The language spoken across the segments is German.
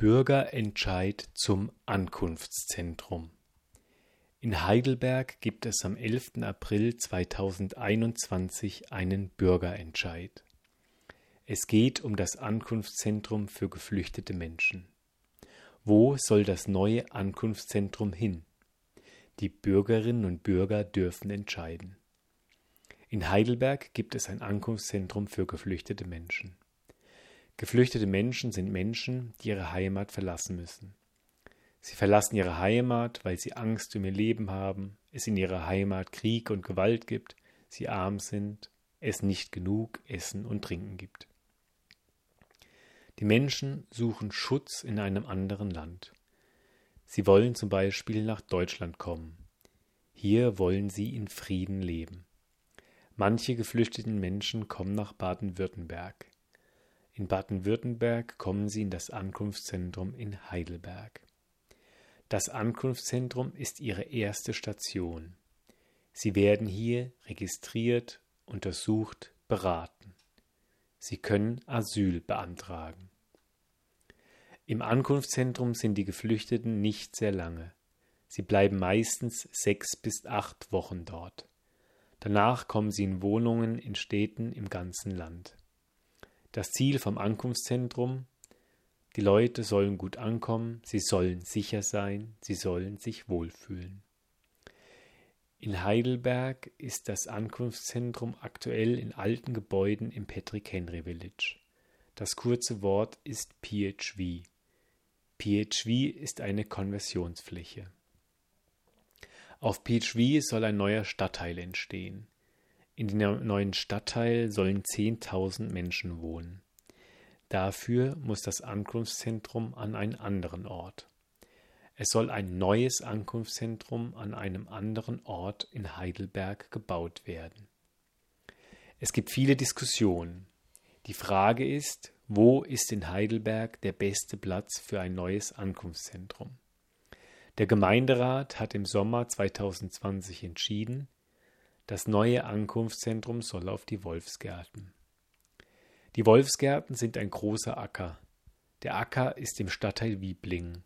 Bürgerentscheid zum Ankunftszentrum. In Heidelberg gibt es am 11. April 2021 einen Bürgerentscheid. Es geht um das Ankunftszentrum für geflüchtete Menschen. Wo soll das neue Ankunftszentrum hin? Die Bürgerinnen und Bürger dürfen entscheiden. In Heidelberg gibt es ein Ankunftszentrum für geflüchtete Menschen. Geflüchtete Menschen sind Menschen, die ihre Heimat verlassen müssen. Sie verlassen ihre Heimat, weil sie Angst um ihr Leben haben, es in ihrer Heimat Krieg und Gewalt gibt, sie arm sind, es nicht genug Essen und Trinken gibt. Die Menschen suchen Schutz in einem anderen Land. Sie wollen zum Beispiel nach Deutschland kommen. Hier wollen sie in Frieden leben. Manche geflüchteten Menschen kommen nach Baden-Württemberg. In Baden-Württemberg kommen sie in das Ankunftszentrum in Heidelberg. Das Ankunftszentrum ist ihre erste Station. Sie werden hier registriert, untersucht, beraten. Sie können Asyl beantragen. Im Ankunftszentrum sind die Geflüchteten nicht sehr lange. Sie bleiben meistens sechs bis acht Wochen dort. Danach kommen sie in Wohnungen in Städten im ganzen Land. Das Ziel vom Ankunftszentrum, die Leute sollen gut ankommen, sie sollen sicher sein, sie sollen sich wohlfühlen. In Heidelberg ist das Ankunftszentrum aktuell in alten Gebäuden im Patrick Henry Village. Das kurze Wort ist PHV. PHV ist eine Konversionsfläche. Auf PHV soll ein neuer Stadtteil entstehen. In dem neuen Stadtteil sollen 10.000 Menschen wohnen. Dafür muss das Ankunftszentrum an einen anderen Ort. Es soll ein neues Ankunftszentrum an einem anderen Ort in Heidelberg gebaut werden. Es gibt viele Diskussionen. Die Frage ist, wo ist in Heidelberg der beste Platz für ein neues Ankunftszentrum? Der Gemeinderat hat im Sommer 2020 entschieden, das neue Ankunftszentrum soll auf die Wolfsgärten. Die Wolfsgärten sind ein großer Acker. Der Acker ist im Stadtteil Wiebling.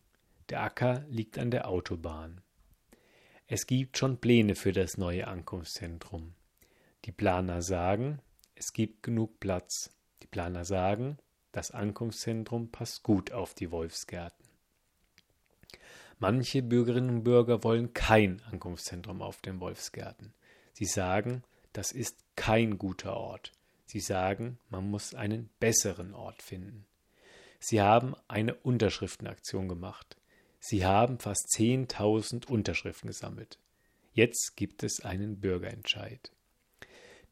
Der Acker liegt an der Autobahn. Es gibt schon Pläne für das neue Ankunftszentrum. Die Planer sagen, es gibt genug Platz. Die Planer sagen, das Ankunftszentrum passt gut auf die Wolfsgärten. Manche Bürgerinnen und Bürger wollen kein Ankunftszentrum auf den Wolfsgärten. Sie sagen, das ist kein guter Ort. Sie sagen, man muss einen besseren Ort finden. Sie haben eine Unterschriftenaktion gemacht. Sie haben fast 10.000 Unterschriften gesammelt. Jetzt gibt es einen Bürgerentscheid.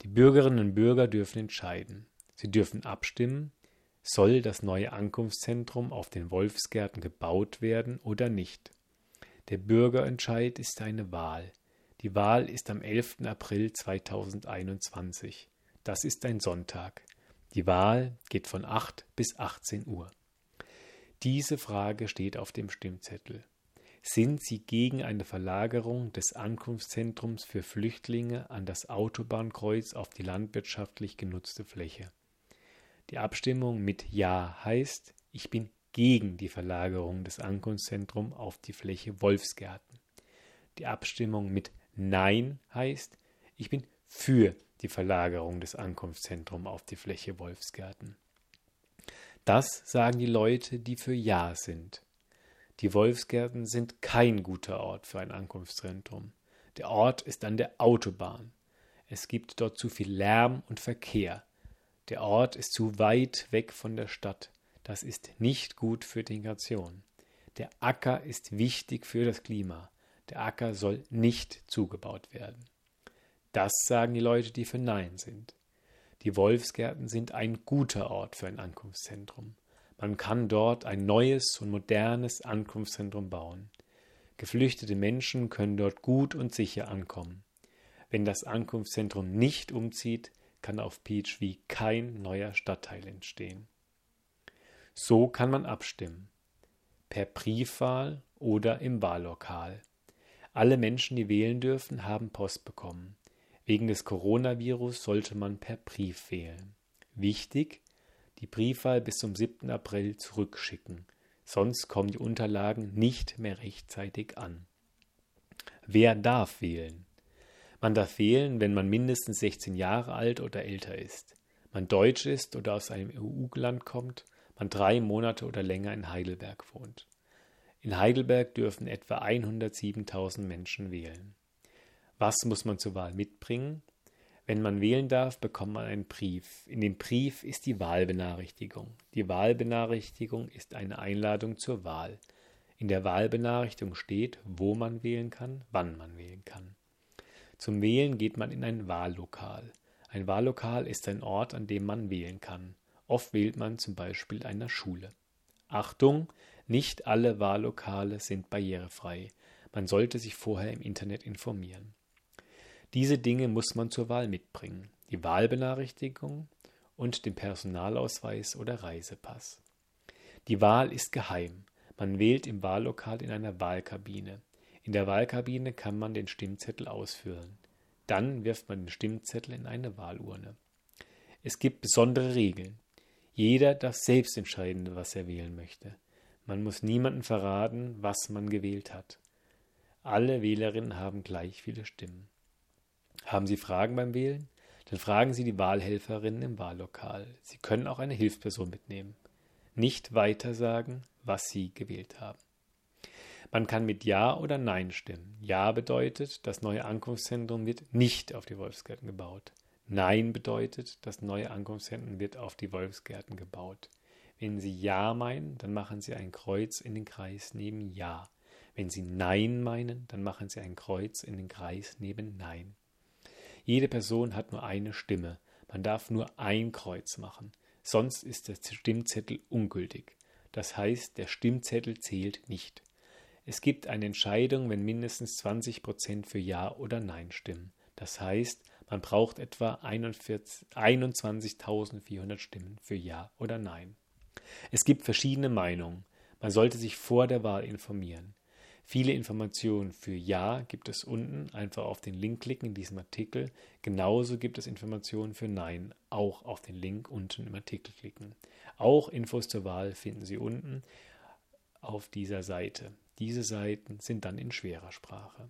Die Bürgerinnen und Bürger dürfen entscheiden. Sie dürfen abstimmen, soll das neue Ankunftszentrum auf den Wolfsgärten gebaut werden oder nicht. Der Bürgerentscheid ist eine Wahl. Die Wahl ist am 11. April 2021. Das ist ein Sonntag. Die Wahl geht von 8 bis 18 Uhr. Diese Frage steht auf dem Stimmzettel. Sind Sie gegen eine Verlagerung des Ankunftszentrums für Flüchtlinge an das Autobahnkreuz auf die landwirtschaftlich genutzte Fläche? Die Abstimmung mit Ja heißt, ich bin gegen die Verlagerung des Ankunftszentrums auf die Fläche Wolfsgärten. Die Abstimmung mit Nein heißt, ich bin für die Verlagerung des Ankunftszentrums auf die Fläche Wolfsgärten. Das sagen die Leute, die für Ja sind. Die Wolfsgärten sind kein guter Ort für ein Ankunftszentrum. Der Ort ist an der Autobahn. Es gibt dort zu viel Lärm und Verkehr. Der Ort ist zu weit weg von der Stadt. Das ist nicht gut für die Integration. Der Acker ist wichtig für das Klima. Der Acker soll nicht zugebaut werden. Das sagen die Leute, die für Nein sind. Die Wolfsgärten sind ein guter Ort für ein Ankunftszentrum. Man kann dort ein neues und modernes Ankunftszentrum bauen. Geflüchtete Menschen können dort gut und sicher ankommen. Wenn das Ankunftszentrum nicht umzieht, kann auf PHV kein neuer Stadtteil entstehen. So kann man abstimmen. Per Briefwahl oder im Wahllokal. Alle Menschen, die wählen dürfen, haben Post bekommen. Wegen des Coronavirus sollte man per Brief wählen. Wichtig, die Briefwahl bis zum 7. April zurückschicken. sonst kommen die Unterlagen nicht mehr rechtzeitig an. Wer darf wählen? Man darf wählen, wenn man mindestens 16 Jahre alt oder älter ist, man deutsch ist oder aus einem EU-Land kommt, man drei Monate oder länger in Heidelberg wohnt. In Heidelberg dürfen etwa 107.000 Menschen wählen. Was muss man zur Wahl mitbringen? Wenn man wählen darf, bekommt man einen Brief. In dem Brief ist die Wahlbenachrichtigung. Die Wahlbenachrichtigung ist eine Einladung zur Wahl. In der Wahlbenachrichtigung steht, wo man wählen kann, wann man wählen kann. Zum Wählen geht man in ein Wahllokal. Ein Wahllokal ist ein Ort, an dem man wählen kann. Oft wählt man zum Beispiel einer Schule. Achtung, nicht alle Wahllokale sind barrierefrei. Man sollte sich vorher im Internet informieren. Diese Dinge muss man zur Wahl mitbringen. Die Wahlbenachrichtigung und den Personalausweis oder Reisepass. Die Wahl ist geheim. Man wählt im Wahllokal in einer Wahlkabine. In der Wahlkabine kann man den Stimmzettel ausfüllen. Dann wirft man den Stimmzettel in eine Wahlurne. Es gibt besondere Regeln. Jeder darf selbst entscheiden, was er wählen möchte. Man muss niemandem verraten, was man gewählt hat. Alle Wählerinnen haben gleich viele Stimmen. Haben Sie Fragen beim Wählen? Dann fragen Sie die Wahlhelferinnen im Wahllokal. Sie können auch eine Hilfsperson mitnehmen. Nicht weiter sagen, was Sie gewählt haben. Man kann mit Ja oder Nein stimmen. Ja bedeutet, das neue Ankunftszentrum wird nicht auf die Wolfsgärten gebaut. Nein bedeutet, das neue Ankunftszentrum wird auf die Wolfsgärten gebaut. Wenn Sie Ja meinen, dann machen Sie ein Kreuz in den Kreis neben Ja. Wenn Sie Nein meinen, dann machen Sie ein Kreuz in den Kreis neben Nein. Jede Person hat nur eine Stimme. Man darf nur ein Kreuz machen. Sonst ist der Stimmzettel ungültig. Das heißt, der Stimmzettel zählt nicht. Es gibt eine Entscheidung, wenn mindestens 20 Prozent für Ja oder Nein stimmen. Das heißt, man braucht etwa 21.400 Stimmen für Ja oder Nein. Es gibt verschiedene Meinungen. Man sollte sich vor der Wahl informieren. Viele Informationen für Ja gibt es unten. Einfach auf den Link klicken in diesem Artikel. Genauso gibt es Informationen für Nein. Auch auf den Link unten im Artikel klicken. Auch Infos zur Wahl finden Sie unten auf dieser Seite. Diese Seiten sind dann in schwerer Sprache.